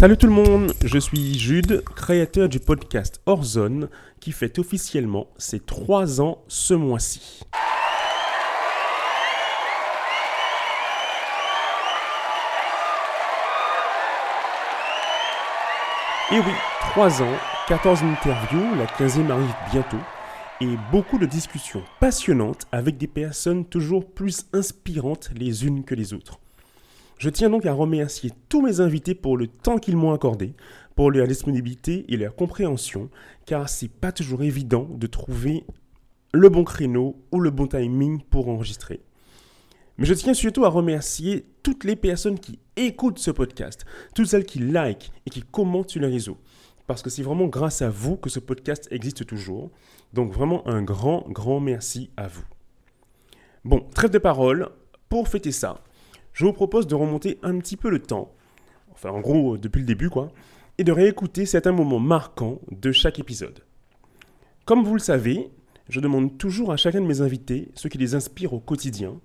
Salut tout le monde, je suis Jude, créateur du podcast Horzone, qui fête officiellement ses 3 ans ce mois-ci. Et oui, 3 ans, 14 interviews, la 15e arrive bientôt, et beaucoup de discussions passionnantes avec des personnes toujours plus inspirantes les unes que les autres. Je tiens donc à remercier tous mes invités pour le temps qu'ils m'ont accordé, pour leur disponibilité et leur compréhension, car c'est pas toujours évident de trouver le bon créneau ou le bon timing pour enregistrer. Mais je tiens surtout à remercier toutes les personnes qui écoutent ce podcast, toutes celles qui like et qui commentent sur les réseaux. Parce que c'est vraiment grâce à vous que ce podcast existe toujours. Donc vraiment un grand, grand merci à vous. Bon, trêve de parole. Pour fêter ça, je vous propose de remonter un petit peu le temps, enfin en gros depuis le début quoi, et de réécouter certains moments marquants de chaque épisode. Comme vous le savez, je demande toujours à chacun de mes invités ce qui les inspire au quotidien,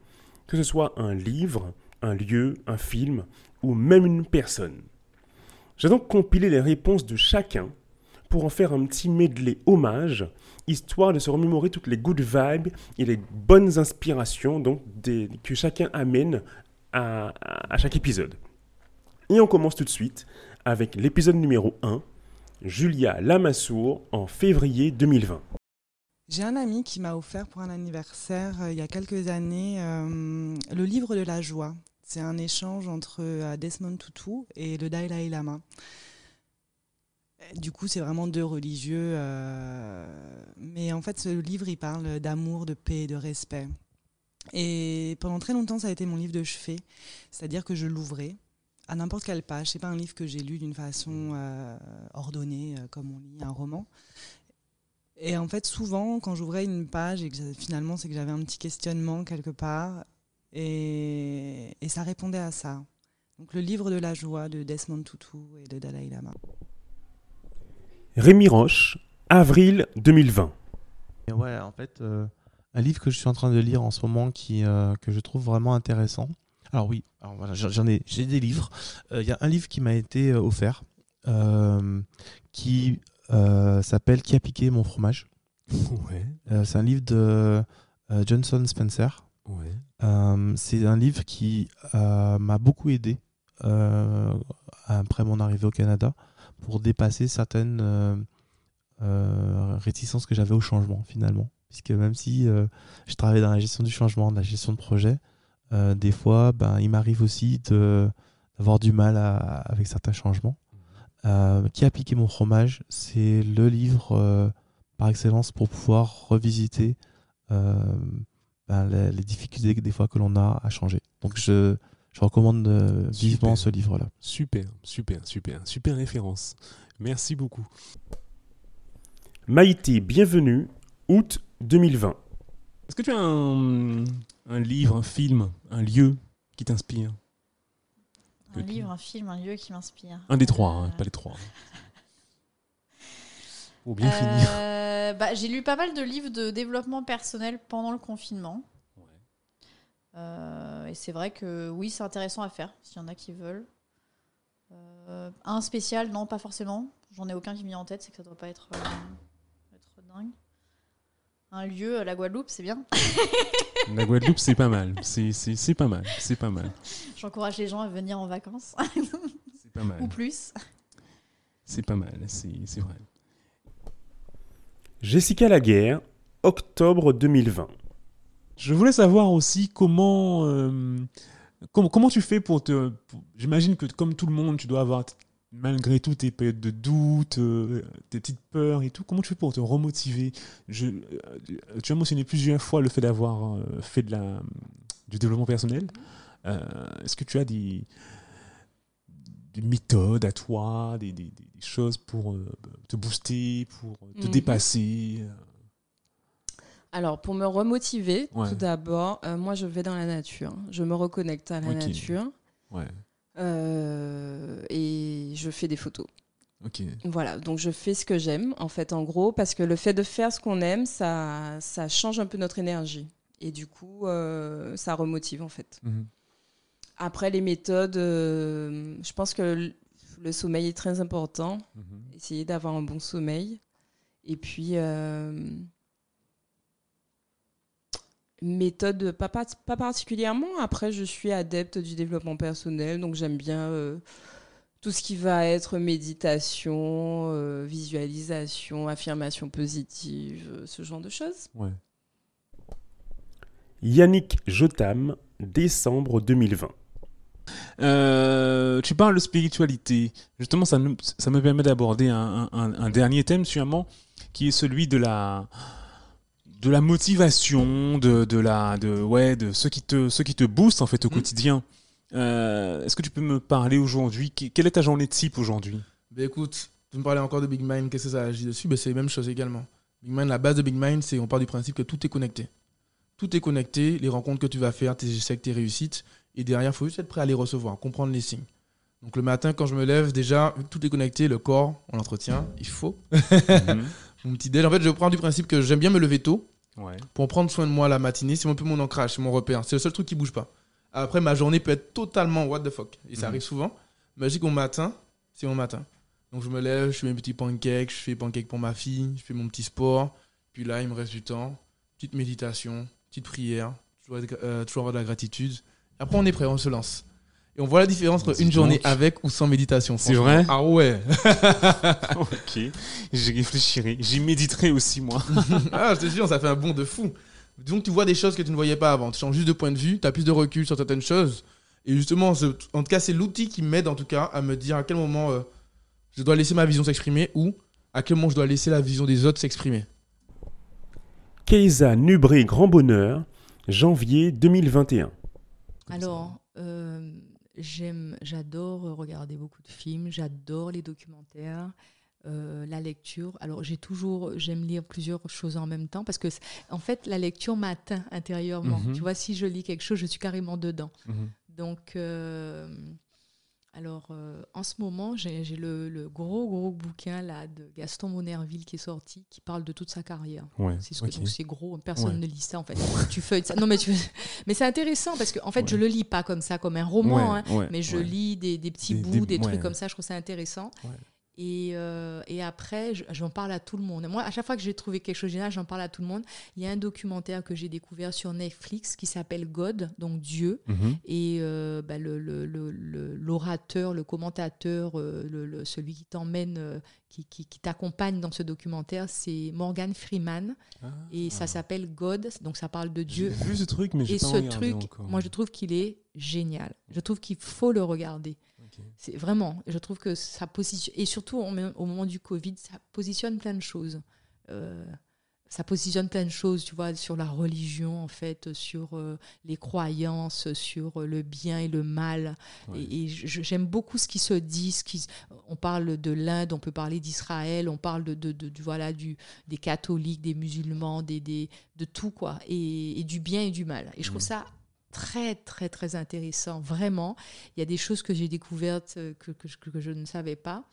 que ce soit un livre, un lieu, un film ou même une personne. J'ai donc compilé les réponses de chacun pour en faire un petit medley hommage, histoire de se remémorer toutes les good vibes et les bonnes inspirations donc, que chacun amène à, chaque épisode. Et on commence tout de suite avec l'épisode numéro 1, Julia Lamassoure en février 2020. J'ai un ami qui m'a offert pour un anniversaire euh, il y a quelques années euh, le livre de la joie. C'est un échange entre euh, Desmond Tutu et le Dalai Lama. Du coup, c'est vraiment deux religieux. mais en fait, ce livre, il parle d'amour, de paix, de respect. Et pendant très longtemps, ça a été mon livre de chevet. C'est-à-dire que je l'ouvrais à n'importe quelle page. C'est pas un livre que j'ai lu d'une façon ordonnée, comme on lit un roman. Et en fait, souvent, quand j'ouvrais une page et que finalement, c'est que j'avais un petit questionnement quelque part, et, et, ça répondait à ça. Donc, le livre de la joie de Desmond Tutu et de Dalai Lama. Rémi Roche, avril 2020. ouais, en fait, euh, un livre que je suis en train de lire en ce moment qui, euh, que je trouve vraiment intéressant. Alors oui, alors voilà, j'en ai, j'ai des livres. Euh, il y a un livre qui m'a été offert, qui euh, s'appelle Qui a piqué mon fromage euh, C'est un livre de euh, Johnson Spencer. c'est un livre qui m'a beaucoup aidé après mon arrivée au Canada pour dépasser certaines réticences que j'avais au changement finalement. Puisque même si je travaille dans la gestion du changement, dans la gestion de projet, des fois, ben, il m'arrive aussi d'avoir du mal avec certains changements. Euh, qui a piqué mon fromage C'est le livre euh, par excellence pour pouvoir revisiter euh, ben, les, difficultés des fois que l'on a à changer. Donc je, je recommande vivement ce livre-là. Super, super, super, super référence. Merci beaucoup. Maïté, bienvenue, août 2020. Est-ce que tu as un, un livre, un film, un lieu qui t'inspire un livre, un film, un lieu qui m'inspire. Un des trois, hein, pas les trois. Pour bien finir. Euh, bah, j'ai lu pas mal de livres de développement personnel pendant le confinement. Euh, et c'est vrai que oui, c'est intéressant à faire, s'il y en a qui veulent. Euh, un spécial, non, pas forcément. J'en ai aucun qui me vient en tête, c'est que ça doit pas être, être dingue un lieu, la Guadeloupe, c'est bien. la Guadeloupe, c'est pas mal. C'est pas mal. C'est pas mal. J'encourage les gens à venir en vacances. c'est pas mal. Ou plus. C'est pas mal, c'est vrai. Jessica Laguerre, octobre 2020. Je voulais savoir aussi comment, euh, comment, comment, tu fais pour te... J'imagine que comme tout le monde, tu dois avoir malgré tout tes périodes de doute, euh, tes petites peurs et tout, comment tu fais pour te remotiver? Je, euh, Tu as mentionné plusieurs fois le fait d'avoir euh, fait de la, du développement personnel. Est-ce que tu as des, des, méthodes à toi, des, des, choses pour te booster, pour te mhm. dépasser? Alors, pour me remotiver, tout d'abord, moi, je vais dans la nature. Je me reconnecte à la nature. Ouais. Et je fais des photos. Voilà, donc je fais ce que j'aime, en fait, en gros, parce que le fait de faire ce qu'on aime, ça, ça change un peu notre énergie. Et du coup, euh, ça remotive, en fait. Mhm. Après, les méthodes, euh, je pense que le sommeil est très important. Mhm. Essayer d'avoir un bon sommeil. Et puis, euh, méthode, pas, pas, particulièrement. Après, je suis adepte du développement personnel, donc j'aime bien euh, tout ce qui va être méditation, euh, visualisation, affirmation positive, ce genre de choses. Ouais. Yannick Jotam, décembre 2020. Euh, tu parles de spiritualité. Justement, ça, ça me permet d'aborder un, dernier thème, sûrement, qui est celui de la, de la motivation, de, de, la, de, ouais, de ce qui te, ce qui te booste en fait au mm. quotidien. Euh, est-ce que tu peux me parler aujourd'hui? Quelle est ta journée type aujourd'hui? Ben Écoute, tu me parlais encore de Big Mind, qu'est-ce que ça agit dessus? Ben C'est la même chose également. Big Mind, la base de Big Mind, c'est on part du principe que tout est connecté. Tout est connecté, les rencontres que tu vas faire, tes échecs, tes réussites. Et derrière, il faut juste être prêt à les recevoir, comprendre les signes. Donc le matin, quand je me lève, déjà, tout est connecté, le corps, on l'entretient, il faut. Mhm. mon petit déj. En fait, je prends du principe que j'aime bien me lever tôt pour prendre soin de moi la matinée. C'est un peu mon ancrage, c'est mon repère. C'est le seul truc qui bouge pas. Après, ma journée peut être totalement what the fuck. Et ça mhm. arrive souvent. Mais je dis matin, c'est mon matin. Donc je me lève, je fais mes petits pancakes, je fais pancakes pour ma fille, je fais mon petit sport. Puis là, il me reste du temps. Petite méditation, petite prière, toujours, euh, toujours avoir de la gratitude. Après, on est prêt, on se lance. Et on voit la différence entre une journée avec ou sans méditation. C'est vrai Ah ouais Ok, j'y réfléchirai. J'y méditerai aussi, moi. ah, je te jure, ça fait un bond de fou. Disons que tu vois des choses que tu ne voyais pas avant. Tu changes juste de point de vue, tu as plus de recul sur certaines choses. Et justement, en tout cas, c'est l'outil qui m'aide en tout cas à me dire à quel moment euh, je dois laisser ma vision s'exprimer ou à quel moment je dois laisser la vision des autres s'exprimer. Keisa Nubré Grand Bonheur, janvier 2021. Alors, euh, j'aime, j'adore regarder beaucoup de films, j'adore les documentaires. Euh, la lecture. Alors j'ai toujours, j'aime lire plusieurs choses en même temps parce que en fait la lecture m'atteint intérieurement. Mhm. Tu vois, si je lis quelque chose, je suis carrément dedans. Mhm. Donc euh, alors, euh, en ce moment, j'ai le, gros, gros bouquin là, de Gaston Monerville qui est sorti, qui parle de toute sa carrière. c'est ce c'est gros, personne ne lit ça en fait. tu feuilles ça. Non, mais, mais c'est intéressant parce que en fait, je le lis pas comme ça, comme un roman, hein, mais je lis des, petits bouts, des, trucs comme ça. Je trouve ça intéressant. Et, euh, et, après, j'en parle à tout le monde. Moi, à chaque fois que j'ai trouvé quelque chose de génial, j'en parle à tout le monde. Il y a un documentaire que j'ai découvert sur Netflix qui s'appelle God, donc Dieu. Mhm. Et euh, bah, l'orateur, le, le, le, commentateur, euh, celui qui t'emmène, qui, qui, qui t'accompagne dans ce documentaire, c'est Morgan Freeman. Ah. Et ça s'appelle God, donc ça parle de Dieu. J'ai vu ce truc, mais j'ai pas ce truc, encore. moi je trouve qu'il est génial. Je trouve qu'il faut le regarder. C'est vraiment, je trouve que ça positionne, et surtout au moment du Covid, ça positionne plein de choses. Euh, ça positionne plein de choses, tu vois, sur la religion, en fait, sur euh, les croyances, sur le bien et le mal. Et, j'aime beaucoup ce qui se dit. Ce qui, on parle de l'Inde, on peut parler d'Israël, on parle de, de, de, voilà, du, des catholiques, des musulmans, des, des de tout, quoi, et, et, du bien et du mal. Et je trouve mm. ça très, très, très intéressant, vraiment. Il y a des choses que j'ai découvertes euh, que, que, que, je ne savais pas.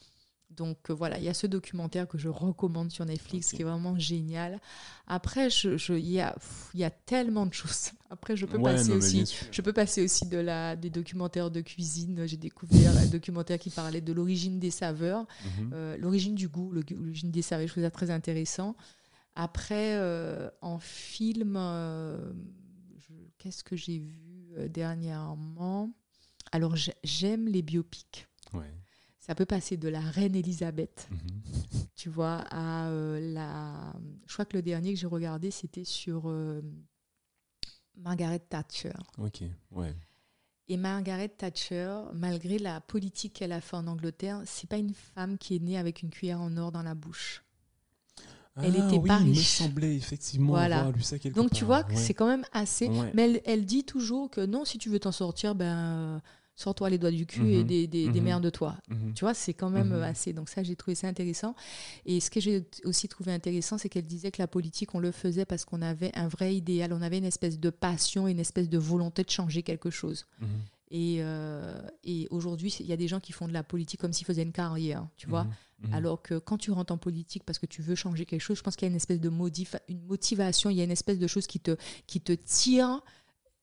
Donc euh, voilà, il y a ce documentaire que je recommande sur Netflix qui est vraiment génial. Après, je, je, il, y a, il y a tellement de choses. Après, je peux, passer, aussi, je peux passer aussi de la, des documentaires de cuisine. J'ai découvert un documentaire qui parlait de l'origine des saveurs, mhm. euh, l'origine du goût, l'origine des saveurs. Je trouve ça très intéressant. Après, en film, Qu'est-ce que j'ai vu euh, dernièrement Alors, j'aime les biopics. Ça peut passer de la reine Elisabeth, mhm. tu vois, à euh, la. Je crois que le dernier que j'ai regardé, c'était sur euh, Margaret Thatcher. Ok, ouais. Et Margaret Thatcher, malgré la politique qu'elle a fait en Angleterre, c'est pas une femme qui est née avec une cuillère en or dans la bouche elle ah était pas riche. Il me semblait effectivement avoir lu ça quelque Donc tu vois, c'est quand même assez. Mais elle, dit toujours que non, si tu veux t'en sortir, ben sors-toi les doigts du cul et mhm. des, des, mhm. de toi. Mhm. Tu vois, c'est quand même assez. Donc ça, j'ai trouvé ça intéressant. Et ce que j'ai aussi trouvé intéressant, c'est qu'elle disait que la politique, on le faisait parce qu'on avait un vrai idéal, on avait une espèce de passion, une espèce de volonté de changer quelque chose. Et, euh, et aujourd'hui, il y a des gens qui font de la politique comme s'ils faisaient une carrière, tu vois. Mhm. Alors que quand tu rentres en politique parce que tu veux changer quelque chose, je pense qu'il y a une espèce de une motivation, il y a une espèce de chose qui te, qui te tire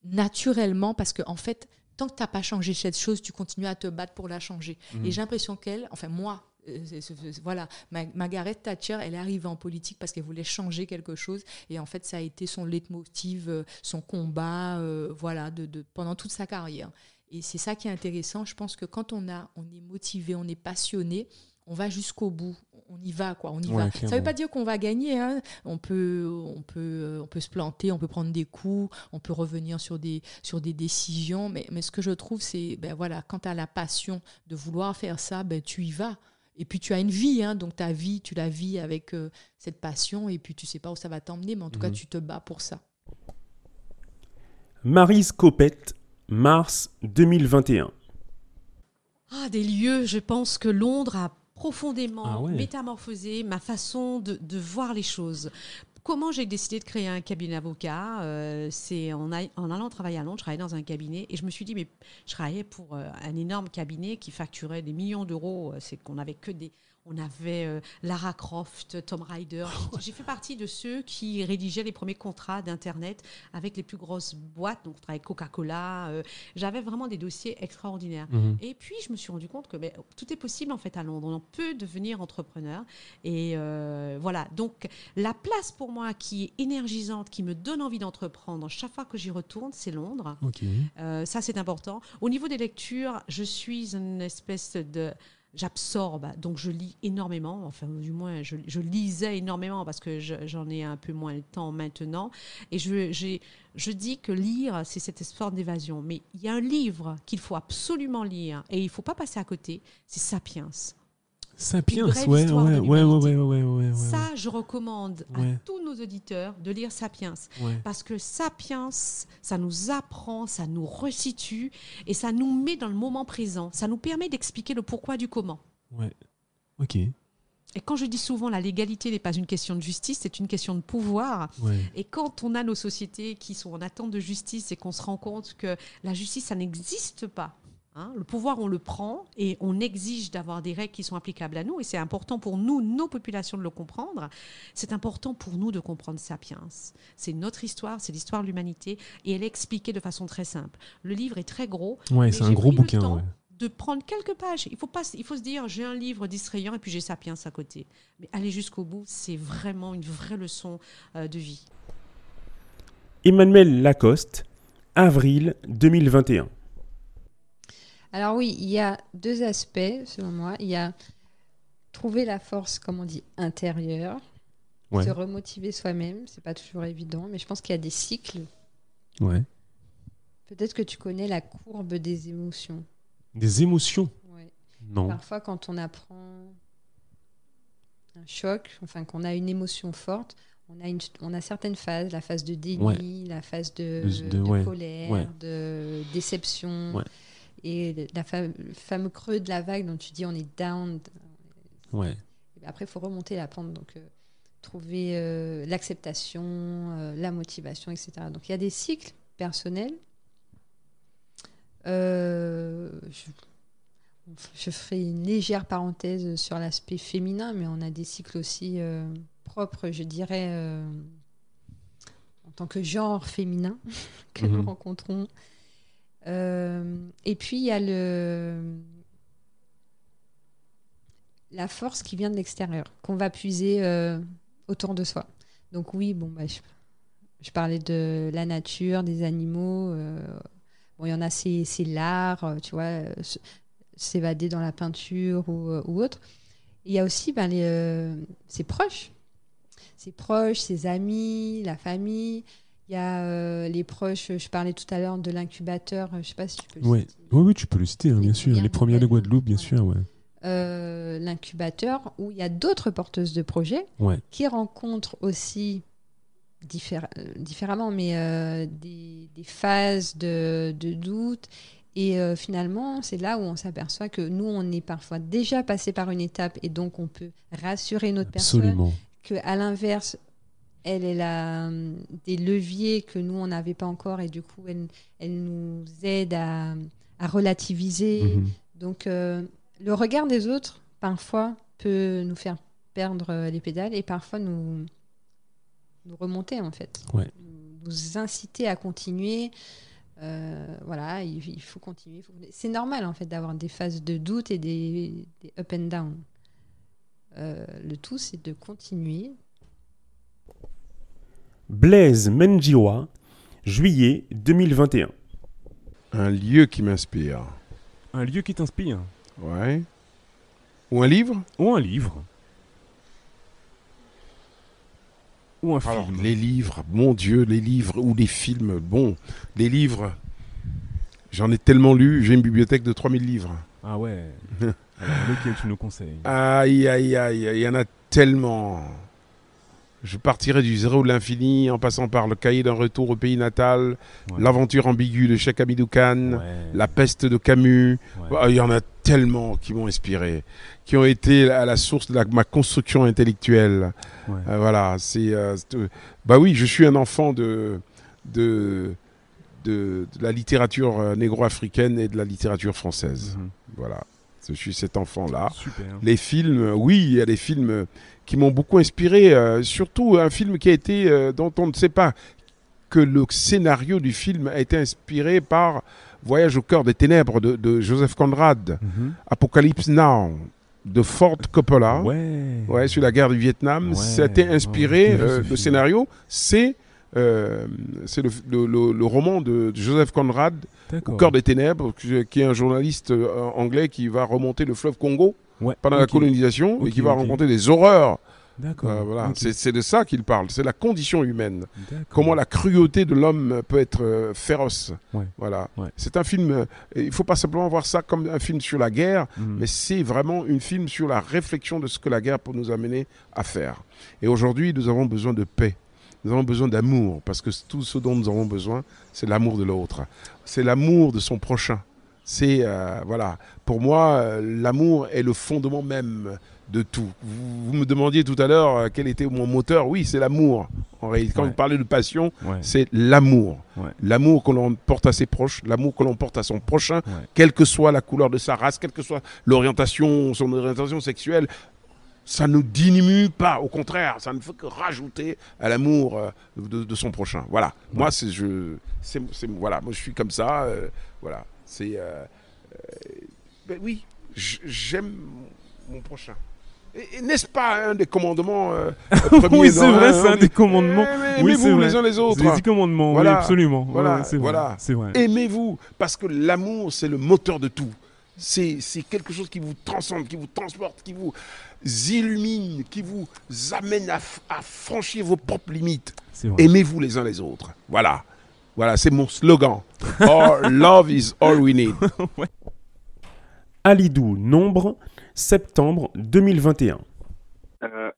naturellement parce que en fait, tant que tu n'as pas changé cette chose, tu continues à te battre pour la changer. Et mhm. j'ai l'impression qu'elle, enfin moi, euh, voilà, Margaret Thatcher, elle est arrivée en politique parce qu'elle voulait changer quelque chose. Et en fait, ça a été son leitmotiv, euh, son combat, euh, voilà, de, pendant toute sa carrière. Et c'est ça qui est intéressant. Je pense que quand on, a, on est motivé, on est passionné, on va jusqu'au bout. On y va, quoi. On y va. Ça ne veut pas dire qu'on va gagner. Hein. On, peut, on, peut, on peut se planter, on peut prendre des coups, on peut revenir sur des, sur des décisions. Mais, mais ce que je trouve, c'est, ben voilà, quand tu as la passion de vouloir faire ça, ben, tu y vas. Et puis tu as une vie, hein, donc ta vie, tu la vis avec euh, cette passion, et puis tu sais pas où ça va t'emmener, mais en tout cas, mhm. tu te bats pour ça. Marie Scopette, mars 2021. Ah, des lieux, je pense que Londres a profondément ah métamorphosé ma façon de, de, voir les choses. Comment j'ai décidé de créer un cabinet d'avocat euh, C'est en, en, allant travailler à Londres, je travaillais dans un cabinet et je me suis dit, mais je travaillais pour euh, un énorme cabinet qui facturait des millions d'euros. Euh, c'est qu'on n'avait que des on avait euh, Lara Croft, Tom Ryder. J'ai fait partie de ceux qui rédigeaient les premiers contrats d'Internet avec les plus grosses boîtes, donc avec Coca-Cola. Euh, j'avais vraiment des dossiers extraordinaires. Mhm. Et puis, je me suis rendu compte que mais, tout est possible en fait à Londres. On peut devenir entrepreneur. Et euh, voilà. Donc, la place pour moi qui est énergisante, qui me donne envie d'entreprendre chaque fois que j'y retourne, c'est Londres. ça, c'est important. Au niveau des lectures, je suis une espèce de j'absorbe, donc je lis énormément, enfin du moins je, lisais énormément parce que j'en ai un peu moins le temps maintenant, et je, je dis que lire, c'est cette forme d'évasion, mais il y a un livre qu'il faut absolument lire, et il ne faut pas passer à côté, c'est Sapiens. Sapiens, ouais, ouais, ouais, ouais, ouais, ouais, Ça, je recommande à tous nos auditeurs de lire Sapiens. Parce que Sapiens, ça nous apprend, ça nous resitue et ça nous met dans le moment présent. Ça nous permet d'expliquer le pourquoi du comment. Ouais. Ok. Et quand je dis souvent la légalité n'est pas une question de justice, c'est une question de pouvoir. Et quand on a nos sociétés qui sont en attente de justice et qu'on se rend compte que la justice, ça n'existe pas Hein, le pouvoir, on le prend et on exige d'avoir des règles qui sont applicables à nous. Et c'est important pour nous, nos populations, de le comprendre. C'est important pour nous de comprendre Sapiens. C'est notre histoire, c'est l'histoire de l'humanité. Et elle est expliquée de façon très simple. Le livre est très gros. Ouais, c'est un gros bouquin. De prendre quelques pages. Il faut, pas, il faut se dire j'ai un livre distrayant et puis j'ai Sapiens à côté. Mais aller jusqu'au bout, c'est vraiment une vraie leçon euh, de vie. Emmanuel Lacoste, avril 2021. Alors oui, il y a deux aspects, selon moi. Il y a trouver la force, comme on dit, intérieure, se remotiver soi-même. C'est pas toujours évident, mais je pense qu'il y a des cycles. Ouais. Peut-être que tu connais la courbe des émotions. Des émotions? Ouais. Non. Parfois, quand on apprend un choc, enfin qu'on a une émotion forte, on a, une, on a certaines phases, la phase de déni, la phase de, colère, de déception. Et la le fameux creux de la vague dont tu dis on est down. Ouais. après, il faut remonter la pente. Donc, euh, trouver euh, l'acceptation, euh, la motivation, etc. Donc, il y a des cycles personnels. Je, je, ferai une légère parenthèse sur l'aspect féminin, mais on a des cycles aussi propres, je dirais, en tant que genre féminin que nous mhm. rencontrons et puis, il y a le... la force qui vient de l'extérieur, qu'on va puiser euh, autour de soi. Donc oui, bon, bah, je, parlais de la nature, des animaux. Euh, bon, il y en a, c'est l'art, tu vois, s'évader dans la peinture ou, ou autre. Il y a aussi ben, les, ses proches, ses proches, ses amis, la famille. Il y a euh, les proches, je parlais tout à l'heure de l'incubateur, je ne sais pas si tu peux le citer. Oui, oui, tu peux le citer, hein, bien sûr. Les premiers de Guadeloupe, bien sûr. Ouais. Euh, l'incubateur, où il y a d'autres porteuses de projets qui rencontrent aussi euh, différemment, mais des, phases de, de doute. Et finalement, c'est là où on s'aperçoit que nous, on est parfois déjà passé par une étape et donc on peut rassurer notre Absolument. personne. à l'inverse, elle, elle a euh, des leviers que nous, on n'avait pas encore et du coup, elle, elle nous aide à, relativiser. Mhm. Donc, euh, le regard des autres, parfois, peut nous faire perdre euh, les pédales et parfois nous, nous remonter, en fait. Nous inciter à continuer. voilà, il, faut continuer. C'est normal en fait d'avoir des phases de doute et des, des up and down. le tout, c'est de continuer. Blaise Menjiwa, juillet 2021. Un lieu qui m'inspire. Un lieu qui t'inspire Ouais. Ou un livre? Ou un livre. Ou un film. Les livres, mon Dieu, les livres ou les films. Bon, les livres, j'en ai tellement lu, j'ai une bibliothèque de 3000 livres. Ah ouais. lequel tu nous conseilles? Aïe, aïe, aïe, il y en a tellement. Je partirai du zéro de l'infini en passant par le cahier d'un retour au pays natal, l'aventure ambiguë de Cheikh Hamidou Khan, la peste de Camus. Il y en a tellement qui m'ont inspiré, qui ont été à la source de ma construction intellectuelle. Euh, voilà, c'est. Euh, bah oui, je suis un enfant de, de, de, la littérature euh, négro-africaine et de la littérature française. Mhm. Voilà. Je suis cet enfant-là. Les films, oui, il y a des films qui m'ont beaucoup inspiré. Euh, surtout un film qui a été, euh, dont on ne sait pas que le scénario du film a été inspiré par Voyage au cœur des ténèbres de, Joseph Conrad, mhm. Apocalypse Now de Ford Coppola, ouais. sur la guerre du Vietnam. Ça a été inspiré, euh, le scénario, c'est c'est le, roman de, Joseph Conrad, Au cœur des ténèbres, qui est un journaliste anglais qui va remonter le fleuve Congo pendant la colonisation et qui va rencontrer des horreurs. D'accord. Euh, voilà. C'est de ça qu'il parle. C'est la condition humaine. Comment la cruauté de l'homme peut être euh, féroce. Voilà. C'est un film. Euh, il ne faut pas simplement voir ça comme un film sur la guerre, mhm. mais c'est vraiment un film sur la réflexion de ce que la guerre peut nous amener à faire. Et aujourd'hui, nous avons besoin de paix. Nous avons besoin d'amour, parce que tout ce dont nous avons besoin, c'est l'amour de l'autre. C'est l'amour de son prochain. C'est euh, voilà, pour moi, euh, l'amour est le fondement même de tout. Vous, me demandiez tout à l'heure euh, quel était mon moteur. Oui, c'est l'amour. En réalité, quand vous parlez de passion, c'est l'amour. L'amour que l'on porte à ses proches, l'amour que l'on porte à son prochain, quelle que soit la couleur de sa race, quelle que soit l'orientation, son orientation sexuelle. Ça ne diminue pas, au contraire, ça ne fait que rajouter à l'amour de, son prochain. Voilà. Moi, c'est je, c'est voilà, moi je suis comme ça. voilà. C'est. Euh, euh, ben oui, j'aime mon prochain. N'est-ce pas un des commandements euh, Oui, c'est vrai, c'est un des commandements. Aimez-vous les uns les autres. C'est les commandements, voilà. oui, absolument. Voilà, voilà. Vrai. Aimez-vous, parce que l'amour, c'est le moteur de tout. C'est quelque chose qui vous transcende, qui vous transporte, qui vous illumine, qui vous amène à, à franchir vos propres limites. Aimez-vous les uns les autres. Voilà. Voilà, c'est mon slogan. love is all we need. Alidou, nombre, septembre 2021. Euh,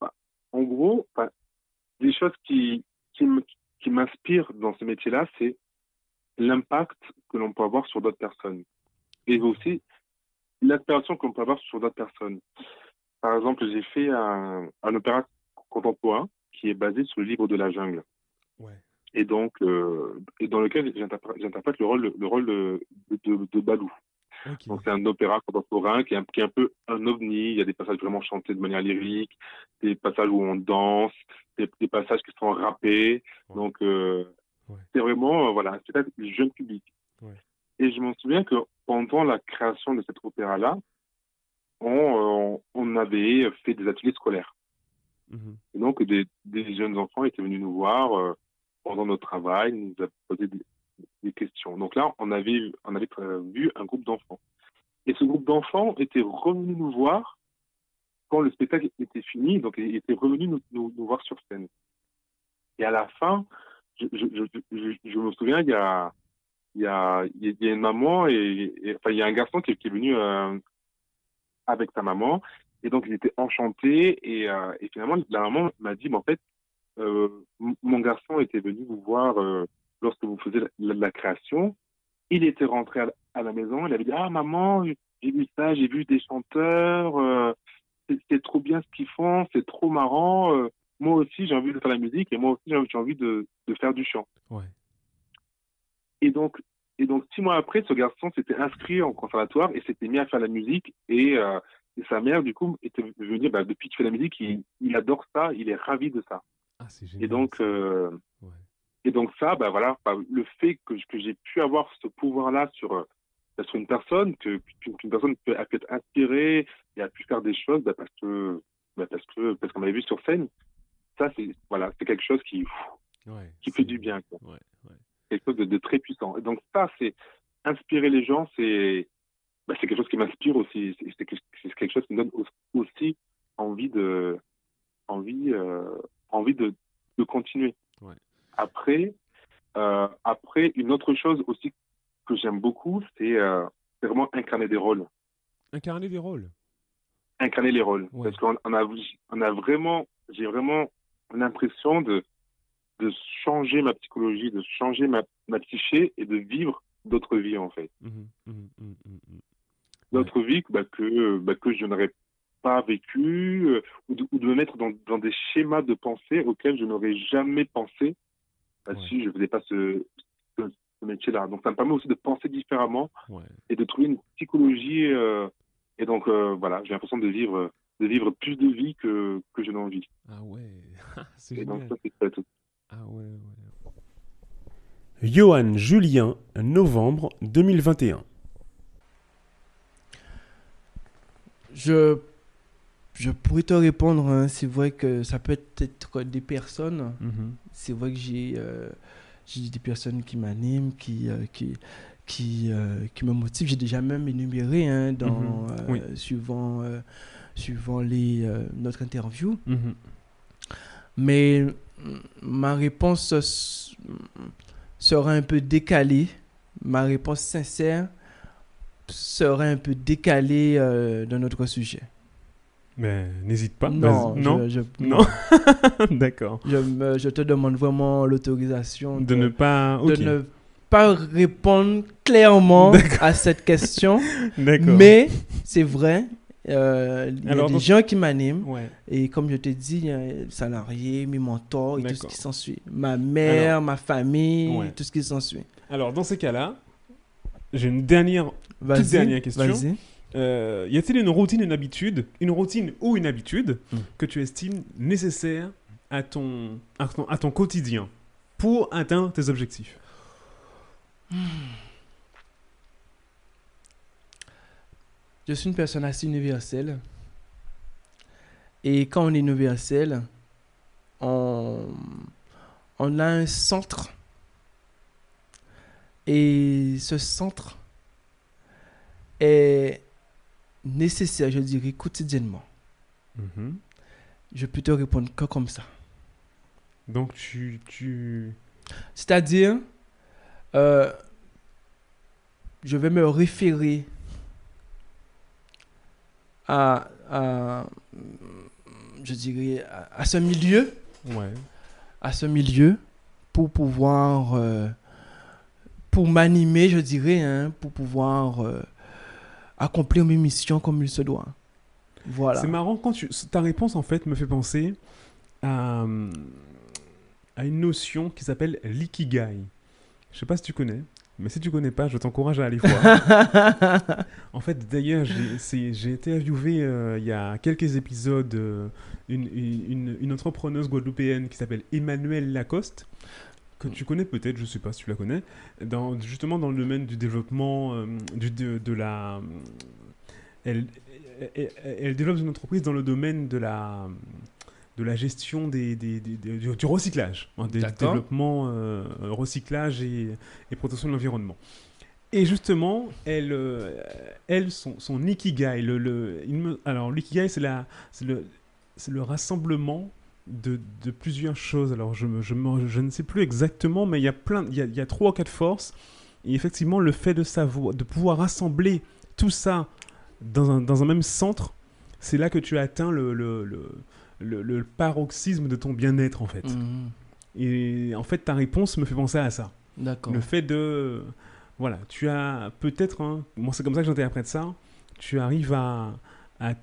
bah, en gros, bah, des choses qui, qui m'inspirent dans ce métier-là, c'est l'impact que l'on peut avoir sur d'autres personnes. Et aussi l'inspiration que l'on peut avoir sur d'autres personnes. Par exemple, j'ai fait un, un opéra contemporain qui est basé sur le livre de la jungle. Ouais et donc euh, et dans lequel j'interprète le rôle le rôle de, de, Balou. Donc c'est un opéra contemporain qui est, un, qui est un peu un ovni. Il y a des passages vraiment chantés de manière lyrique, des passages où on danse, des, des passages qui sont rappés. Donc euh, c'est vraiment euh, voilà un spectacle jeune public. Et je m'en souviens que pendant la création de cet opéra-là, on, on, avait fait des ateliers scolaires. Mhm. Et donc des, des, jeunes enfants étaient venus nous voir pendant notre travail, nous a posé des, questions. Donc là, on avait, on avait vu un groupe d'enfants. Et ce groupe d'enfants était revenu nous voir quand le spectacle était fini, donc il était revenu nous, nous, voir sur scène. Et à la fin, je, je, je, je me souviens, il y a, il y a, il y a une maman et, enfin, il y a un garçon qui, est venu euh, avec sa maman. Et donc, il était enchanté. Et, euh, et finalement, la maman m'a dit, mais en fait, euh, mon garçon était venu vous voir lorsque vous faisiez la, création. Il était rentré à la, maison, il avait dit Ah, maman, j'ai vu ça, j'ai vu des chanteurs, c'est trop bien ce qu'ils font, c'est trop marrant. moi aussi, j'ai envie de faire la musique et moi aussi, j'ai envie de, de, faire du chant. Ouais. Et donc, et donc, six mois après, ce garçon s'était inscrit en conservatoire et s'était mis à faire la musique. Et, et sa mère, du coup, était venue dire bah, depuis qu'il fait la musique, il, il, adore ça, il est ravi de ça. Ah, et donc, euh, et donc ça, bah voilà, bah, le fait que, que j'ai pu avoir ce pouvoir-là sur, euh, sur une personne, que qu'une personne peut, a pu être inspirée et a pu faire des choses bah, parce que bah, parce que parce qu'on m'avait vu sur scène, ça c'est voilà, c'est quelque chose qui qui fait du bien. Quoi. Quelque chose de, de, très puissant. Et donc ça, c'est inspirer les gens, c'est bah, c'est quelque chose qui m'inspire aussi. C'est quelque chose qui me donne aussi envie de envie euh, envie de, de continuer. Après euh, après une autre chose aussi que j'aime beaucoup, c'est euh, vraiment incarner des rôles. Incarner des rôles. Incarner les rôles, parce qu'on a on a vraiment j'ai vraiment l'impression de de changer ma psychologie, de changer ma, ma psyché et de vivre d'autres vies en fait. Mmh mmh mmh d'autres vies bah, que, bah, que je n'aurais pas vécu euh, ou, de, ou, de, me mettre dans, dans, des schémas de pensée auxquels je n'aurais jamais pensé bah, si je ne faisais pas ce, ce, métier-là. Donc ça me permet aussi de penser différemment et de trouver une psychologie. Euh, et donc euh, voilà, j'ai l'impression de vivre, de vivre plus de vie que, que je n'en vis. Ah ouais, c'est donc ça, tout. Ah ouais, ouais. Johan Julien, novembre 2021. Je, je pourrais te répondre, hein. c'est vrai que ça peut être des personnes. Mhm. C'est vrai que j'ai euh, j'ai des personnes qui m'animent, qui, euh, qui, qui, euh, qui me motivent. J'ai déjà même énuméré hein, dans, mhm. suivant, suivant les, notre interview. Mhm. Mais ma réponse sera un peu décalée. Ma réponse sincère sera un peu décalée euh, de notre sujet. Mais n'hésite pas. Non, non, je, non? D'accord. Je, je, te demande vraiment l'autorisation de, ne pas, de ne pas répondre clairement à cette question. Mais c'est vrai, euh, il y a des gens qui m'animent. Et comme je t'ai dit, il y a salariés, mes mentors et tout ce qui s'ensuit. Ma mère, ma famille, tout ce qui s'ensuit. Alors, dans ces cas-là, j'ai une dernière, toute dernière question. Euh, y a-t-il une routine, une habitude, une routine ou une habitude hmm. que tu estimes nécessaire à ton, à ton, à ton quotidien pour atteindre tes objectifs? Je suis une personne assez universelle. Et quand on est universel, on, on a un centre. Et ce centre est nécessaire, je dirais, quotidiennement. Mhm. Je peux te répondre que comme ça. Donc tu... tu... C'est-à-dire, euh, je vais me référer à, je dirais, à, ce milieu. Ouais. À ce milieu pour pouvoir, euh, pour m'animer, je dirais, hein, pour pouvoir euh, accomplir mes missions comme il se doit. Voilà. C'est marrant quand tu, ta réponse en fait me fait penser à, à une notion qui s'appelle l'ikigai. Je sais pas si tu connais. Mais si tu connais pas, je t'encourage à aller voir. en fait, d'ailleurs, j'ai été interviewé euh, il y a quelques épisodes euh, une, une, une, entrepreneuse guadeloupéenne qui s'appelle Emmanuelle Lacoste, que tu connais peut-être, je ne sais pas si tu la connais, dans, justement dans le domaine du développement, euh, du, de, de, la... Elle, elle, elle, développe une entreprise dans le domaine de la de la gestion des, des, du, recyclage, hein, des développements euh, recyclage et, et, protection de l'environnement. Et justement, elle, euh, elle son, son ikigai, le, le il me, alors l'ikigai c'est le, le rassemblement de, de, plusieurs choses. Alors je, je, je, ne sais plus exactement, mais il y a plein, il y a, il y a trois ou quatre forces. Et effectivement, le fait de savoir, de pouvoir rassembler tout ça dans un, dans un même centre, c'est là que tu atteins le, le, le le, paroxysme de ton bien-être en fait. Mhm. Et en fait, ta réponse me fait penser à ça. D'accord. Le fait de. Voilà, tu as peut-être. Hein, moi, c'est comme ça que j'interprète ça. Tu arrives à, à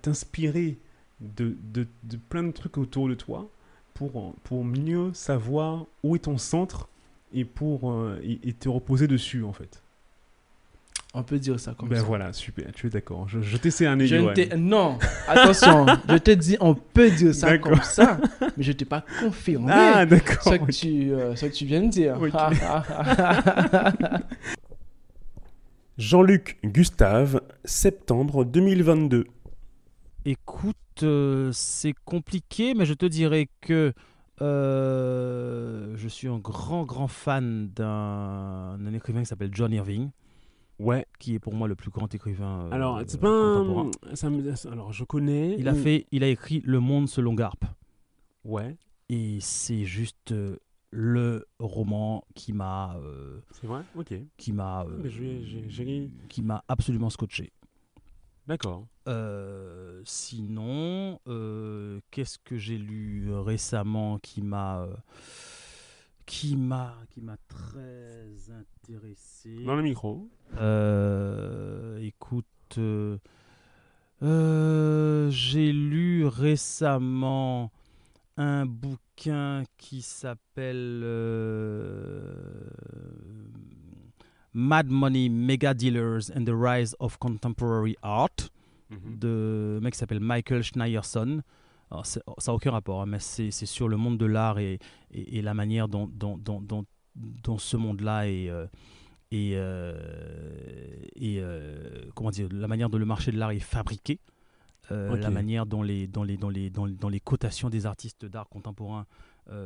t'inspirer de, de, de, plein de trucs autour de toi pour, pour mieux savoir où est ton centre et pour euh, et, te reposer dessus en fait. On peut dire ça comme ben ça. voilà, super, tu es d'accord. Je, je t'essaie un je Non, attention, je te dis, on peut dire ça comme ça, mais je ne t'ai pas confirmé ah, ce, que tu, euh, ce que tu viens de dire. Jean-Luc Gustave, septembre 2022. Écoute, euh, c'est compliqué, mais je te dirais que euh, je suis un grand, grand fan d'un écrivain qui s'appelle John Irving. Ouais. Qui est pour moi le plus grand écrivain. Euh, alors, c'est pas un... Alors, je connais. Il a, fait, il a écrit Le Monde selon Garp. Ouais. Et c'est juste le roman qui m'a. c'est vrai? Ok. Qui m'a. Ah, qui m'a absolument scotché. D'accord. Euh, sinon, euh, qu'est-ce que j'ai lu récemment qui m'a euh, qui m'a qui m'a très intéressé Dans le micro. écoute, j'ai lu récemment un bouquin qui s'appelle Mad Money, Mega Dealers and the Rise of Contemporary Art, mhm. de mec qui s'appelle Michael Schneierson. Ça n'a aucun rapport, hein, mais c'est sur le monde de l'art et, et, la manière dont, dont, dont, dont ce monde-là est. Euh, et, euh, et euh, comment dire, la manière dont le marché de l'art est fabriqué, la manière dont les, dont les, dont les, dont, les cotations des artistes d'art contemporain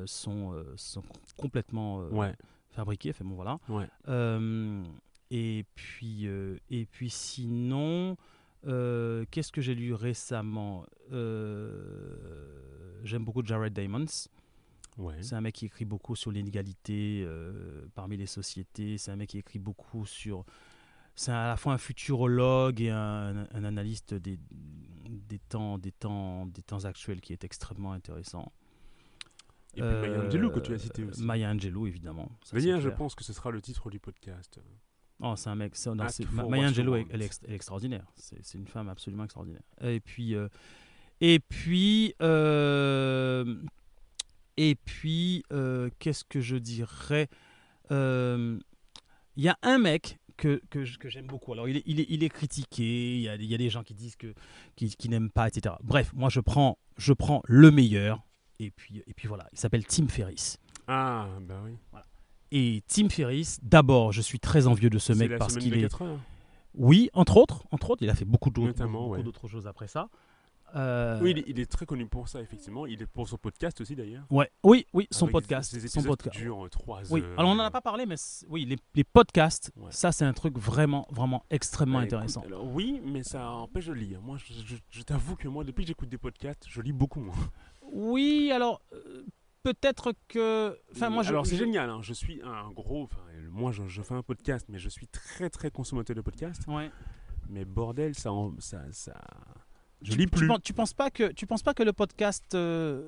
sont, sont complètement ouais fabriqué. Enfin bon, voilà. Ouais. Euh, et puis, euh, et puis sinon, euh, qu'est-ce que j'ai lu récemment? J'aime beaucoup Jared Diamonds. Ouais. C'est un mec qui écrit beaucoup sur l'inégalité parmi les sociétés. C'est un mec qui écrit beaucoup sur. C'est à la fois un futurologue et un, un analyste des, des, temps, des, temps, des temps actuels qui est extrêmement intéressant. Et puis Maya Angelou que tu as cité aussi. Maya Angelou, évidemment. D'ailleurs, je pense que ce sera le titre du podcast. Oh, c'est un mec. Maya Angelou, elle, est, extraordinaire. C'est une femme absolument extraordinaire. Et puis, euh, et puis, euh, et puis, euh, qu'est-ce que je dirais Il y a un mec que, que, que j'aime beaucoup. Alors, il est, il est, il est critiqué. Il y, a, il y, a, des gens qui disent que qui, qui n'aiment pas, etc. Bref, moi, je prends, je prends le meilleur et puis, et puis voilà, il s'appelle Tim Ferriss. Ah, bah oui. Et Tim Ferriss, d'abord, je suis très envieux de ce mec parce qu'il est. 4 heures. Oui, entre autres, entre autres, il a fait beaucoup d'autres, d'autres choses après ça. Euh, oui, il est, très connu pour ça, effectivement. Il est pour son podcast aussi, d'ailleurs. Ouais, oui, oui, son podcast. son podcast. Qui durent 3 oui. Alors, on n'en a pas parlé, mais oui, les, les podcasts, ça, c'est un truc vraiment, vraiment extrêmement bah, intéressant. alors, oui, mais ça empêche de lire. Moi, je, je t'avoue que moi, depuis que j'écoute des podcasts, je lis beaucoup moins. Oui, alors euh, peut-être que. Enfin, moi, alors c'est génial. Hein. Je suis un gros. Moi, je, je, fais un podcast, mais je suis très très consommateur de podcasts. Ouais. Mais bordel, ça, ça, ça... Je tu, lis plus. Tu, penses pas que tu penses pas que le podcast euh,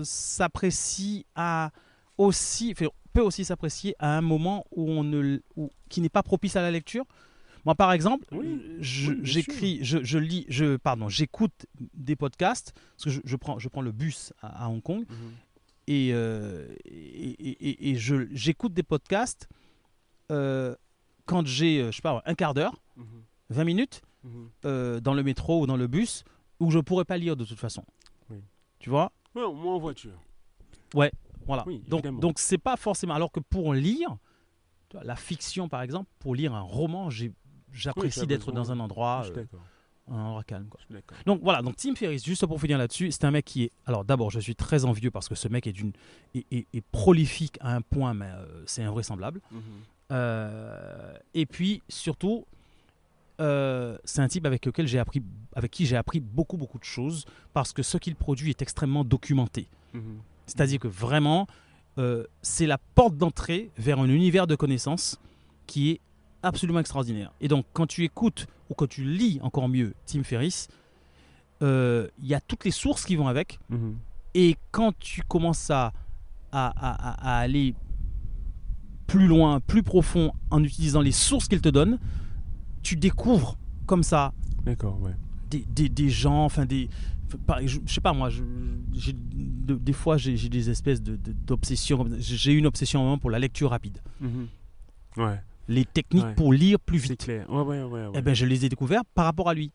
euh, s'apprécie à aussi, peut aussi s'apprécier à un moment où on ne, où, qui n'est pas propice à la lecture? Moi, par exemple, j'écris, je, lis, je, pardon, j'écoute des podcasts parce que je, prends, je prends le bus à, Hong Kong euh, et, et, j'écoute des podcasts euh, quand j'ai, euh, je sais pas, un quart d'heure, 20 mhm. minutes mhm. dans le métro ou dans le bus où je pourrais pas lire de toute façon. Tu vois? Ouais, moi en voiture. Ouais, voilà. donc, donc c'est pas forcément. Alors que pour lire, la fiction par exemple, pour lire un roman, j'apprécie d'être dans un endroit, euh, un endroit calme. Quoi. Donc voilà, donc Tim Ferriss, juste pour finir là-dessus, c'est un mec qui est. Alors d'abord, je suis très envieux parce que ce mec est, d'une, est, prolifique à un point, mais euh, c'est invraisemblable. Mhm. Euh, et puis surtout, c'est un type avec lequel j'ai appris, avec qui j'ai appris beaucoup beaucoup de choses parce que ce qu'il produit est extrêmement documenté. Mhm. C'est-à-dire que vraiment, c'est la porte d'entrée vers un univers de connaissances qui est absolument extraordinaire. Et donc, quand tu écoutes ou quand tu lis encore mieux Tim Ferriss, euh, il y a toutes les sources qui vont avec. Mhm. Et quand tu commences à, à, aller plus loin, plus profond en utilisant les sources qu'il te donne, tu découvres comme ça ouais. des, des, des, gens, enfin des... Je, je sais pas moi, je, des fois j'ai des espèces d'obsessions. De, j'ai eu une obsession pour la lecture rapide. Mhm. Ouais. Les techniques pour lire plus vite. Clair. Ouais, ouais, ouais, eh ben, je les ai découverts par rapport à lui.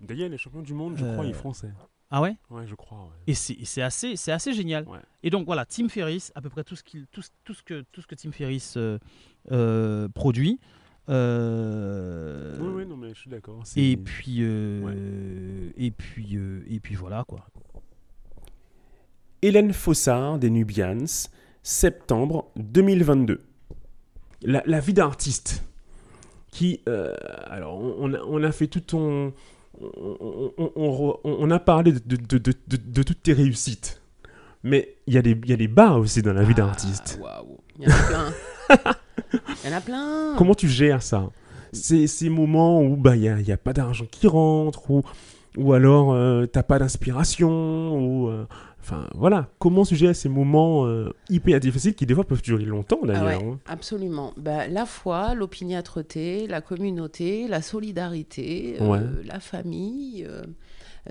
D'ailleurs, les champions du monde, je crois, il est français. Ah ouais? Ouais, je crois. Et c'est assez, assez génial. Et donc voilà, Tim Ferriss, à peu près tout ce, tout, tout ce, que, tout ce que Tim Ferriss produit. Euh, oui, oui, non, mais je suis d'accord. Et puis, euh, et puis, euh, et puis voilà quoi. Hélène Fossard des Nubians, septembre 2022. La, la vie d'artiste. Qui, alors, on, on, a fait tout ton, on, on, on, a parlé de, de, de, de, toutes tes réussites. Mais il y, a des, y a des bas aussi dans la vie ah, d'artiste. Waouh, il y en a plein. Il y en a plein. Comment tu gères ça? C'est ces moments où bah, il bah, n'y a, a, pas d'argent qui rentre, ou, ou alors euh, t'as pas d'inspiration, ou. Euh, enfin, voilà. Comment tu gères ces moments euh, hyper difficiles qui, des fois, peuvent durer longtemps, d'ailleurs ah hein Absolument. Bah, la foi, l'opiniâtreté, la communauté, la solidarité, la famille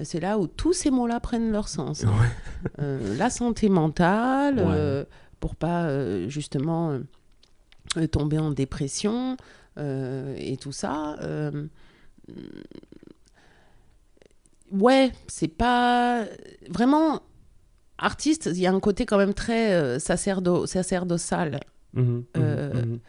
c'est là où tous ces mots-là prennent leur sens. la santé mentale, pour pas justement euh, tomber en dépression euh, et tout ça. Euh, ouais, c'est pas vraiment artiste. Il y a un côté quand même très sacerdo sacerdotal. Mmh, mmh, mmh.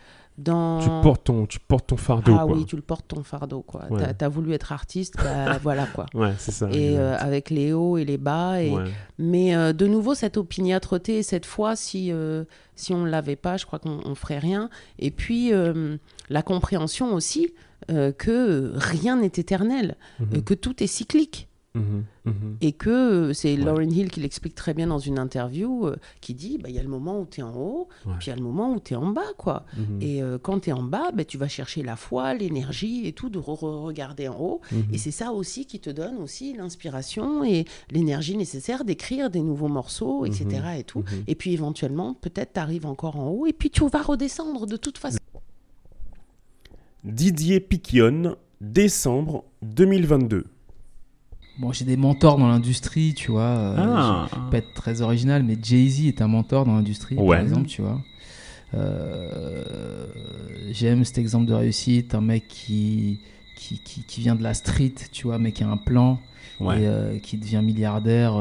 Tu, portes ton, tu portes ton fardeau. Ah oui, tu le portes ton fardeau. quoi. Tu as, voulu être artiste, bah, voilà quoi. Ouais, c'est ça. Et euh, avec les hauts et les bas. Et... Mais euh, de nouveau, cette opiniâtreté, cette fois, si, euh, si on ne l'avait pas, je crois qu'on ne ferait rien. Et puis, la compréhension aussi que rien n'est éternel, mhm. que tout est cyclique. Mhm, mhm. Et que c'est Lauren Hill qui l'explique très bien dans une interview, euh, qui dit bah, il y a le moment où tu es en haut, puis il y a le moment où tu es en bas. quoi. Mhm. Et euh, quand tu es en bas, bah, tu vas chercher la foi, l'énergie et tout, de regarder en haut. Et c'est ça aussi qui te donne aussi l'inspiration et l'énergie nécessaire d'écrire des nouveaux morceaux, etc. Et, tout. et puis éventuellement, peut-être tu arrives encore en haut, et puis tu vas redescendre de toute façon. Didier Piquion, décembre 2022. Bon, j'ai des mentors dans l'industrie, tu vois. Euh, ah. pas être très original, mais Jay-Z est un mentor dans l'industrie, par exemple, tu vois. Euh, j'aime cet exemple de réussite, un mec qui, qui, qui, vient de la street, tu vois, mais qui a un plan et euh, qui devient milliardaire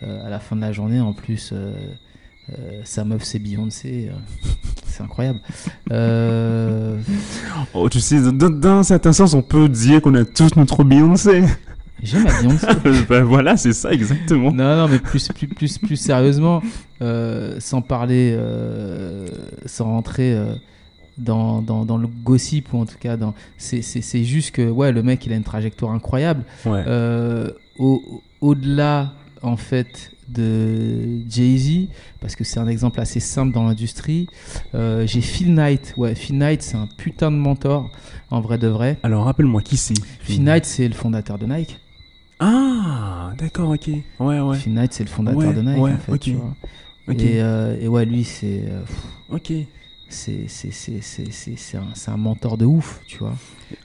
à la fin de la journée. En plus, sa meuf, c'est Beyoncé. c'est incroyable. Oh, tu sais, dans, un certain sens, on peut dire qu'on a tous notre Beyoncé. J'aime la Beyoncé. ben voilà, c'est ça exactement. Non, non, mais plus, plus, plus, plus sérieusement, euh, sans parler, euh, sans rentrer euh, dans, dans, dans, le gossip ou en tout cas dans, c'est, juste que ouais, le mec il a une trajectoire incroyable. Ouais. Au, au-delà en fait de Jay-Z parce que c'est un exemple assez simple dans l'industrie. j'ai Phil Knight. Ouais, Phil Knight, c'est un putain de mentor en vrai de vrai. Alors rappelle-moi qui c'est. Phil Knight, c'est le fondateur de Nike. Ah, d'accord, ok. Ouais, ouais. Phil Knight, c'est le fondateur de Nike, en fait. Tu vois. Et, euh, et, ouais, lui, c'est. Euh, ok c'est un, un, mentor de ouf, tu vois.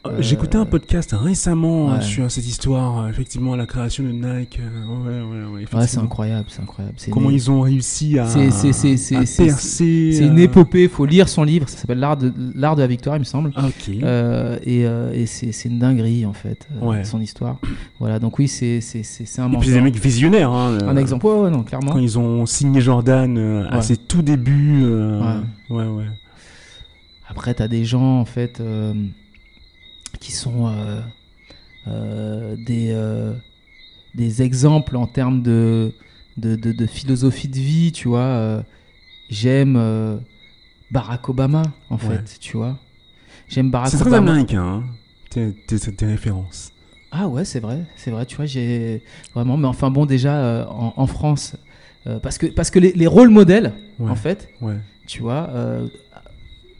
Euh, J'écoutais un podcast récemment euh, sur cette histoire, euh, effectivement, la création de Nike. ouais, ouais, ouais, c'est incroyable, c'est incroyable. Comment ils ont réussi à, percer. C'est une épopée, il faut lire son livre, ça s'appelle L'art de, de la victoire, il me semble. Ah, ok. et, et c'est une dinguerie, en fait, son histoire. Voilà, donc oui, c'est un mentor. Et puis des mecs visionnaires. Hein, un exemple, ouais, non, clairement. Quand ils ont signé Jordan à ses tout débuts. ouais, ouais. Après, tu as des gens, en fait, euh, qui sont euh, euh, des, des exemples en termes de, de, de, philosophie de vie, tu vois. J'aime Barack Obama, en fait, tu vois. J'aime Barack Obama. C'est très américain, hein, tes, références. Ah ouais, c'est vrai, c'est vrai, tu vois, j'ai vraiment, mais enfin bon, déjà en, en France, parce que, parce que les, les rôles modèles, en fait, ouais. tu vois,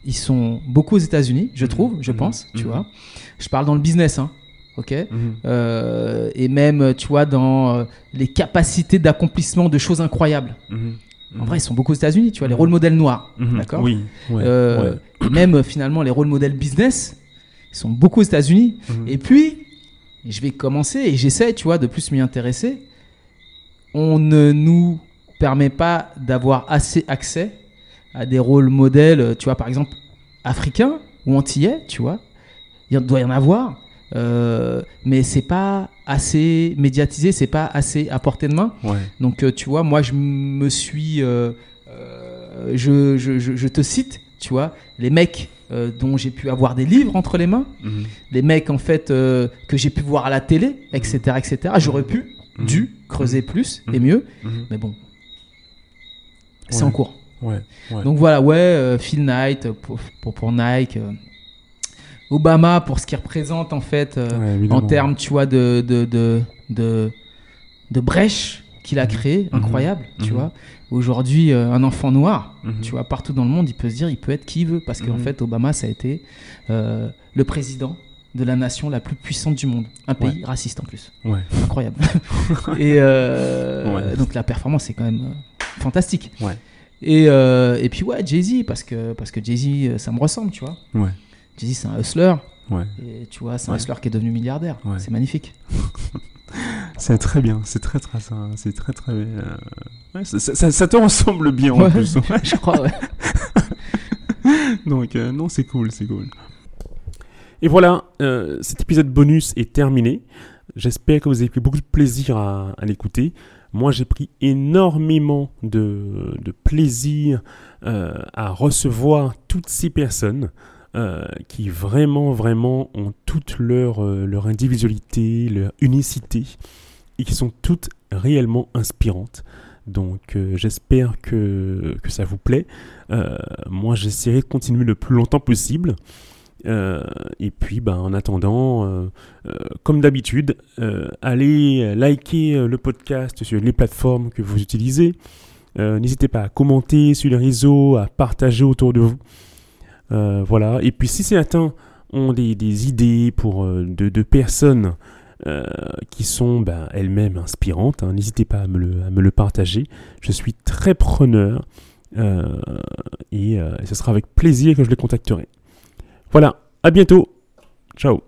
ils sont beaucoup aux États-Unis, je mhm. trouve, je mhm. pense, tu mhm. vois. Je parle dans le business, hein, ok euh, Et même, tu vois, dans euh, les capacités d'accomplissement de choses incroyables. En vrai, ils sont beaucoup aux États-Unis, tu vois, les rôles modèles noirs, d'accord Oui. Euh, et même, finalement, les rôles modèles business, ils sont beaucoup aux États-Unis. Et puis, je vais commencer et j'essaie, tu vois, de plus m'y intéresser. On ne nous permet pas d'avoir assez accès à des rôles modèles, tu vois, par exemple, africains, ou antillais, tu vois. Il doit y en avoir. Euh, mais c'est pas assez médiatisé, c'est pas assez à portée de main. Donc, euh, tu vois, moi, je me suis. Euh, je, je, je, te cite, tu vois, les mecs dont j'ai pu avoir des livres entre les mains, mhm. les mecs, en fait, que j'ai pu voir à la télé, etc., etc. J'aurais pu, mhm. dû creuser mhm. plus et mieux, mais bon, c'est en cours. Donc voilà, ouais, Phil Knight pour, pour, pour Nike. Obama pour ce qu'il représente en fait euh, en termes tu vois de de, de, de, de brèche qu'il a mhm. créé mhm. incroyable tu mhm. vois. Aujourd'hui euh, un enfant noir tu vois partout dans le monde il peut se dire il peut être qui il veut parce qu'en fait Obama ça a été euh, le président de la nation la plus puissante du monde. Un pays raciste en plus. Ouais. incroyable. Et donc la performance est quand même fantastique et, et puis ouais Jay-Z parce que parce que Jay-Z ça me ressemble tu vois ouais dis c'est un hustler. Ouais. Et tu vois, c'est un hustler qui est devenu milliardaire. C'est magnifique. c'est très bien, c'est très très c'est très très. Euh, ça, ça, te ressemble bien en plus. je crois, ouais. Donc euh, non, c'est cool, c'est cool. Et voilà, euh, cet épisode bonus est terminé. J'espère que vous avez pris beaucoup de plaisir à, à l'écouter. Moi, j'ai pris énormément de, de plaisir à recevoir toutes ces personnes. Euh, qui vraiment, vraiment ont toute leur, euh, leur individualité, leur unicité, et qui sont toutes réellement inspirantes. Donc euh, j'espère que, que, ça vous plaît. moi j'essaierai de continuer le plus longtemps possible. Et puis ben, en attendant, comme d'habitude, allez liker le podcast sur les plateformes que vous utilisez. N'hésitez pas à commenter sur les réseaux, à partager autour de vous. Euh, voilà. Et puis si certains ont des, idées pour euh, de, personnes euh, qui sont ben, elles-mêmes inspirantes, hein, n'hésitez pas à me, le, partager. Je suis très preneur et ce sera avec plaisir que je les contacterai. Voilà, à bientôt. Ciao